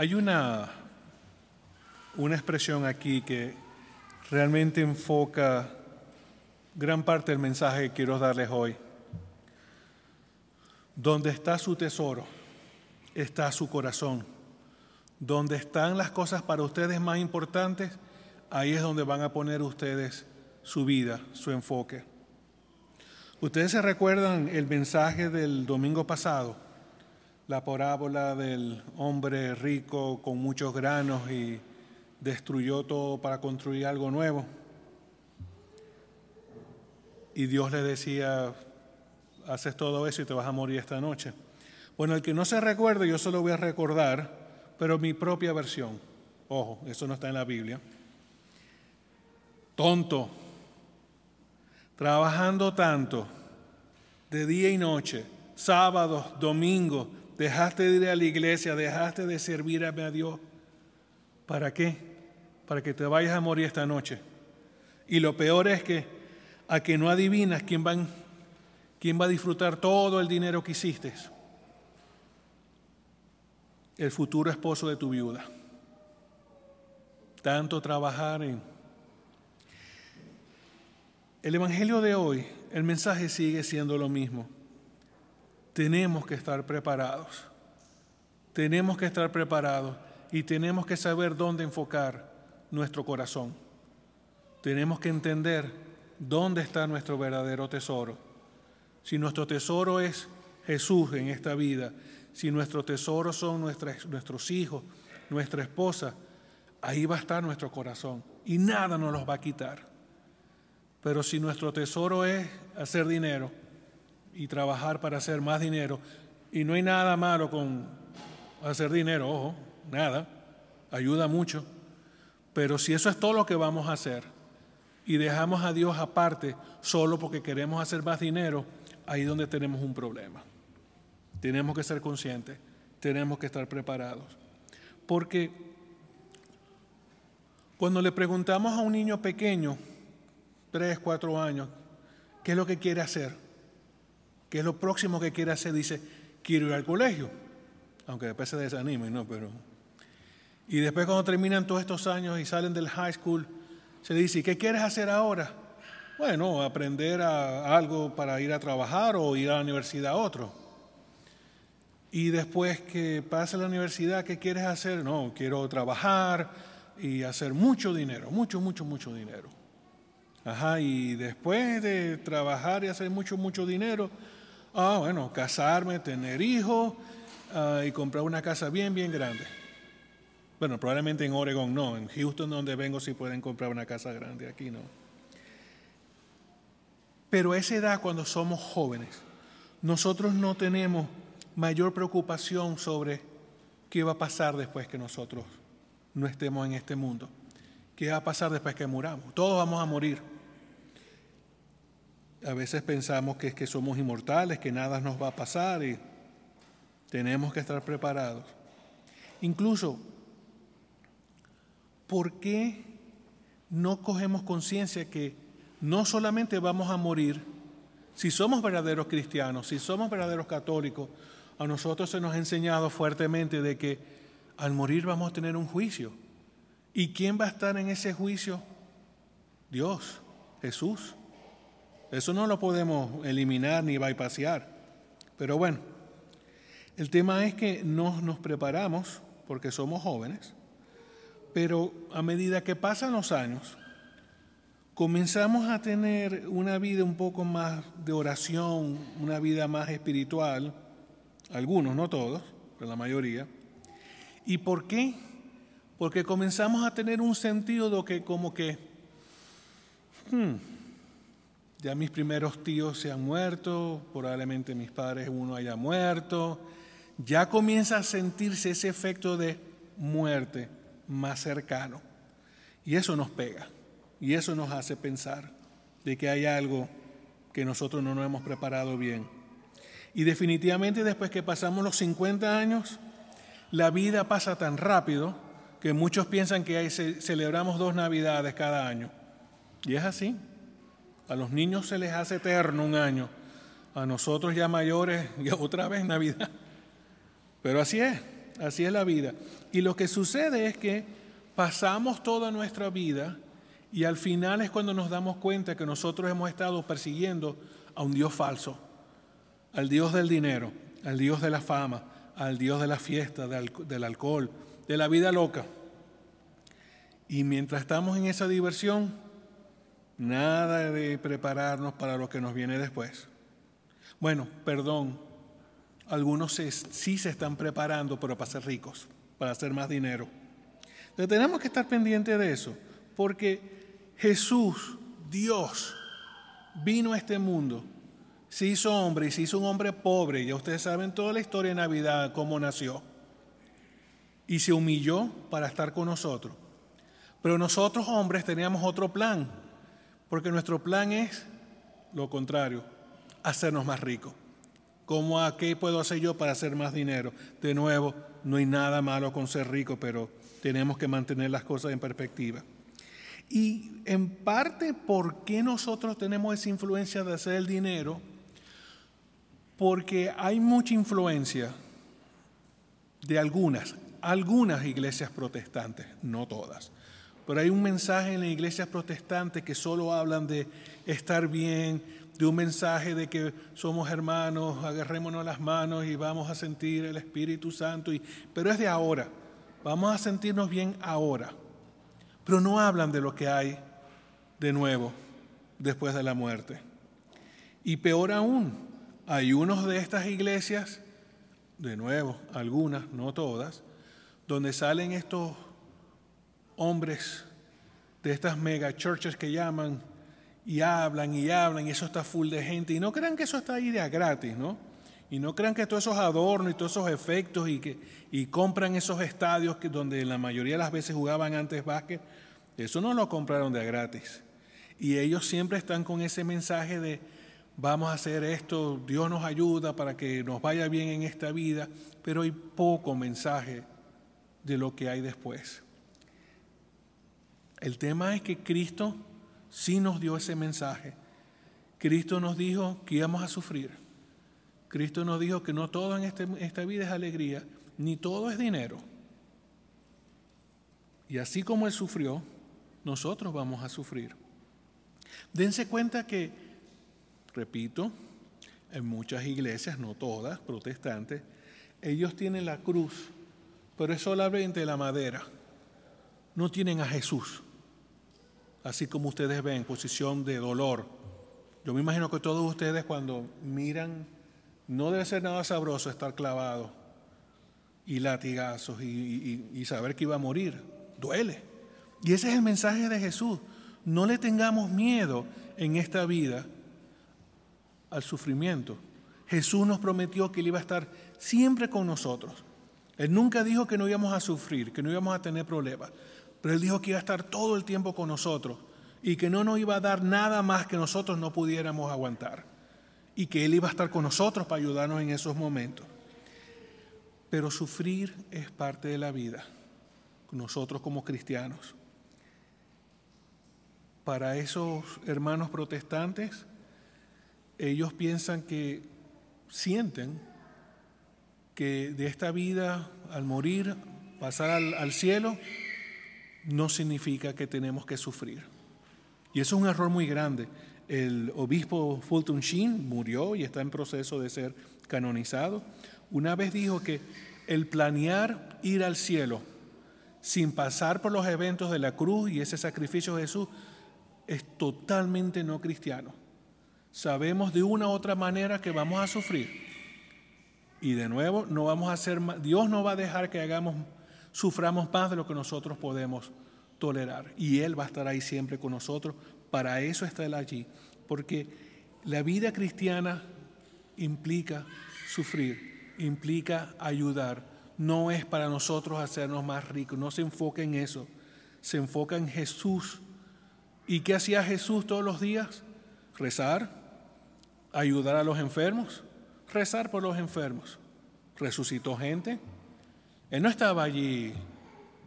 Hay una, una expresión aquí que realmente enfoca gran parte del mensaje que quiero darles hoy. Donde está su tesoro, está su corazón. Donde están las cosas para ustedes más importantes, ahí es donde van a poner ustedes su vida, su enfoque. Ustedes se recuerdan el mensaje del domingo pasado, la parábola del hombre rico con muchos granos y destruyó todo para construir algo nuevo. Y Dios le decía, haces todo eso y te vas a morir esta noche. Bueno, el que no se recuerde, yo se lo voy a recordar, pero mi propia versión. Ojo, eso no está en la Biblia. Tonto, trabajando tanto, de día y noche, sábados, domingos, dejaste de ir a la iglesia, dejaste de servir a Dios. ¿Para qué? Para que te vayas a morir esta noche. Y lo peor es que a que no adivinas quién va, quién va a disfrutar todo el dinero que hiciste. El futuro esposo de tu viuda. Tanto trabajar en el Evangelio de hoy, el mensaje sigue siendo lo mismo. Tenemos que estar preparados. Tenemos que estar preparados y tenemos que saber dónde enfocar nuestro corazón. Tenemos que entender dónde está nuestro verdadero tesoro. Si nuestro tesoro es Jesús en esta vida, si nuestro tesoro son nuestros hijos, nuestra esposa, ahí va a estar nuestro corazón y nada nos los va a quitar. Pero si nuestro tesoro es hacer dinero y trabajar para hacer más dinero, y no hay nada malo con hacer dinero, ojo, nada, ayuda mucho, pero si eso es todo lo que vamos a hacer y dejamos a Dios aparte solo porque queremos hacer más dinero, ahí es donde tenemos un problema. Tenemos que ser conscientes, tenemos que estar preparados. Porque cuando le preguntamos a un niño pequeño, tres, cuatro años, ¿qué es lo que quiere hacer? ¿Qué es lo próximo que quiere hacer? Dice, quiero ir al colegio, aunque después se desanime, ¿no? Pero... Y después cuando terminan todos estos años y salen del high school, se dice, ¿qué quieres hacer ahora? Bueno, aprender algo para ir a trabajar o ir a la universidad a otro. Y después que pase la universidad, ¿qué quieres hacer? No, quiero trabajar y hacer mucho dinero, mucho, mucho, mucho dinero. Ajá, y después de trabajar y hacer mucho, mucho dinero, ah, bueno, casarme, tener hijos ah, y comprar una casa bien, bien grande. Bueno, probablemente en Oregon no, en Houston donde vengo sí pueden comprar una casa grande, aquí no. Pero a esa edad cuando somos jóvenes, nosotros no tenemos mayor preocupación sobre qué va a pasar después que nosotros no estemos en este mundo. ¿Qué va a pasar después que muramos? Todos vamos a morir. A veces pensamos que es que somos inmortales, que nada nos va a pasar y tenemos que estar preparados. Incluso, ¿por qué no cogemos conciencia que no solamente vamos a morir, si somos verdaderos cristianos, si somos verdaderos católicos, a nosotros se nos ha enseñado fuertemente de que al morir vamos a tener un juicio. ¿Y quién va a estar en ese juicio? Dios, Jesús. Eso no lo podemos eliminar ni bypassar. Pero bueno, el tema es que no nos preparamos porque somos jóvenes, pero a medida que pasan los años, comenzamos a tener una vida un poco más de oración, una vida más espiritual, algunos, no todos, pero la mayoría. ¿Y por qué? Porque comenzamos a tener un sentido de que como que, hmm, ya mis primeros tíos se han muerto, probablemente mis padres uno haya muerto. Ya comienza a sentirse ese efecto de muerte más cercano. Y eso nos pega. Y eso nos hace pensar de que hay algo que nosotros no nos hemos preparado bien. Y definitivamente después que pasamos los 50 años, la vida pasa tan rápido que muchos piensan que celebramos dos navidades cada año. Y es así. A los niños se les hace eterno un año. A nosotros ya mayores, otra vez Navidad. Pero así es, así es la vida. Y lo que sucede es que pasamos toda nuestra vida y al final es cuando nos damos cuenta que nosotros hemos estado persiguiendo a un Dios falso, al Dios del dinero, al Dios de la fama, al Dios de la fiesta, del alcohol, de la vida loca. Y mientras estamos en esa diversión, nada de prepararnos para lo que nos viene después. Bueno, perdón, algunos sí se están preparando, pero para ser ricos, para hacer más dinero. Entonces tenemos que estar pendientes de eso, porque Jesús, Dios, vino a este mundo, se hizo hombre y se hizo un hombre pobre. Ya ustedes saben toda la historia de Navidad, cómo nació. Y se humilló para estar con nosotros. Pero nosotros hombres teníamos otro plan, porque nuestro plan es lo contrario, hacernos más ricos. ¿Cómo a qué puedo hacer yo para hacer más dinero? De nuevo, no hay nada malo con ser rico, pero tenemos que mantener las cosas en perspectiva. Y en parte, ¿por qué nosotros tenemos esa influencia de hacer el dinero? Porque hay mucha influencia de algunas, algunas iglesias protestantes, no todas. Pero hay un mensaje en las iglesias protestantes que solo hablan de estar bien, de un mensaje de que somos hermanos, agarrémonos las manos y vamos a sentir el Espíritu Santo. Y, pero es de ahora, vamos a sentirnos bien ahora pero no hablan de lo que hay de nuevo después de la muerte. Y peor aún, hay unos de estas iglesias, de nuevo, algunas, no todas, donde salen estos hombres de estas mega churches que llaman y hablan y hablan y eso está full de gente. Y no crean que eso está ahí de gratis, ¿no? Y no crean que todos esos adornos y todos esos efectos y que y compran esos estadios que, donde la mayoría de las veces jugaban antes básquet, eso no lo compraron de gratis. Y ellos siempre están con ese mensaje de vamos a hacer esto, Dios nos ayuda para que nos vaya bien en esta vida, pero hay poco mensaje de lo que hay después. El tema es que Cristo sí nos dio ese mensaje. Cristo nos dijo que íbamos a sufrir. Cristo nos dijo que no todo en este, esta vida es alegría, ni todo es dinero. Y así como Él sufrió, nosotros vamos a sufrir. Dense cuenta que, repito, en muchas iglesias, no todas, protestantes, ellos tienen la cruz, pero es solamente la madera. No tienen a Jesús, así como ustedes ven, en posición de dolor. Yo me imagino que todos ustedes cuando miran, no debe ser nada sabroso estar clavado y latigazos y, y saber que iba a morir. Duele. Y ese es el mensaje de Jesús. No le tengamos miedo en esta vida al sufrimiento. Jesús nos prometió que Él iba a estar siempre con nosotros. Él nunca dijo que no íbamos a sufrir, que no íbamos a tener problemas, pero Él dijo que iba a estar todo el tiempo con nosotros y que no nos iba a dar nada más que nosotros no pudiéramos aguantar y que Él iba a estar con nosotros para ayudarnos en esos momentos. Pero sufrir es parte de la vida, nosotros como cristianos para esos hermanos protestantes, ellos piensan que sienten que de esta vida, al morir, pasar al, cielo, no significa que tenemos que sufrir. Y eso es un error muy grande. El obispo Fulton Sheen murió y está en proceso de ser canonizado. Una vez dijo que el planear ir al cielo sin pasar por los eventos de la cruz y ese sacrificio de Jesús es totalmente no cristiano. Sabemos de una u otra manera que vamos a sufrir. Y de nuevo, no vamos a hacer Dios no va a dejar que hagamos, suframos más de lo que nosotros podemos tolerar. Y Él va a estar ahí siempre con nosotros. Para eso está Él allí. Porque la vida cristiana implica sufrir, implica ayudar. No es para nosotros hacernos más ricos. No se enfoca en eso. Se enfoca en Jesús ¿Y qué hacía Jesús todos los días? Rezar, ayudar a los enfermos, rezar por los enfermos. Resucitó gente. Él no estaba allí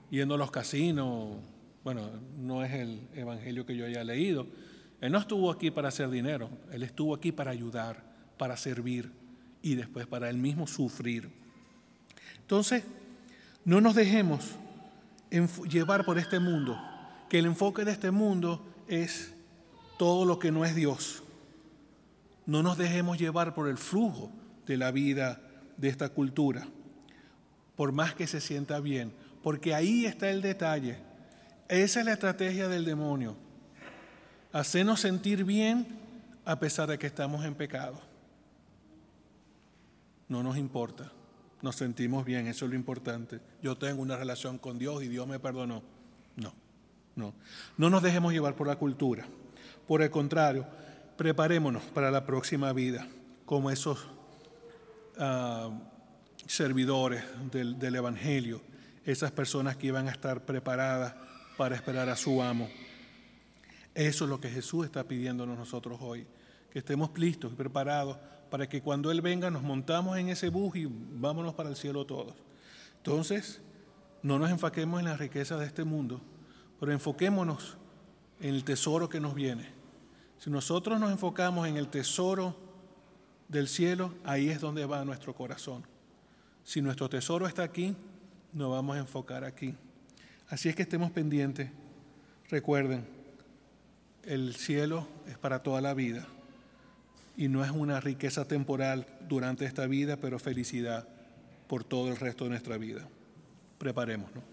yendo a los casinos. Bueno, no es el evangelio que yo haya leído. Él no estuvo aquí para hacer dinero. Él estuvo aquí para ayudar, para servir y después para él mismo sufrir. Entonces, No nos dejemos llevar por este mundo, que el enfoque de este mundo es todo lo que no es Dios. No nos dejemos llevar por el flujo de la vida de esta cultura, por más que se sienta bien, porque ahí está el detalle. Esa es la estrategia del demonio. Hacernos sentir bien a pesar de que estamos en pecado. No nos importa. Nos sentimos bien, eso es lo importante. Yo tengo una relación con Dios y Dios me perdonó. No, no. No nos dejemos llevar por la cultura. Por el contrario, preparémonos para la próxima vida como esos ah, servidores del, Evangelio, esas personas que iban a estar preparadas para esperar a su amo. Eso es lo que Jesús está pidiéndonos nosotros hoy, que estemos listos y preparados para que cuando Él venga nos montamos en ese bus y vámonos para el cielo todos. Entonces, no nos enfoquemos en la riqueza de este mundo, pero enfoquémonos en el tesoro que nos viene. Si nosotros nos enfocamos en el tesoro del cielo, ahí es donde va nuestro corazón. Si nuestro tesoro está aquí, nos vamos a enfocar aquí. Así es que estemos pendientes. Recuerden, el cielo es para toda la vida y no es una riqueza temporal durante esta vida, pero felicidad por todo el resto de nuestra vida. Preparémonos.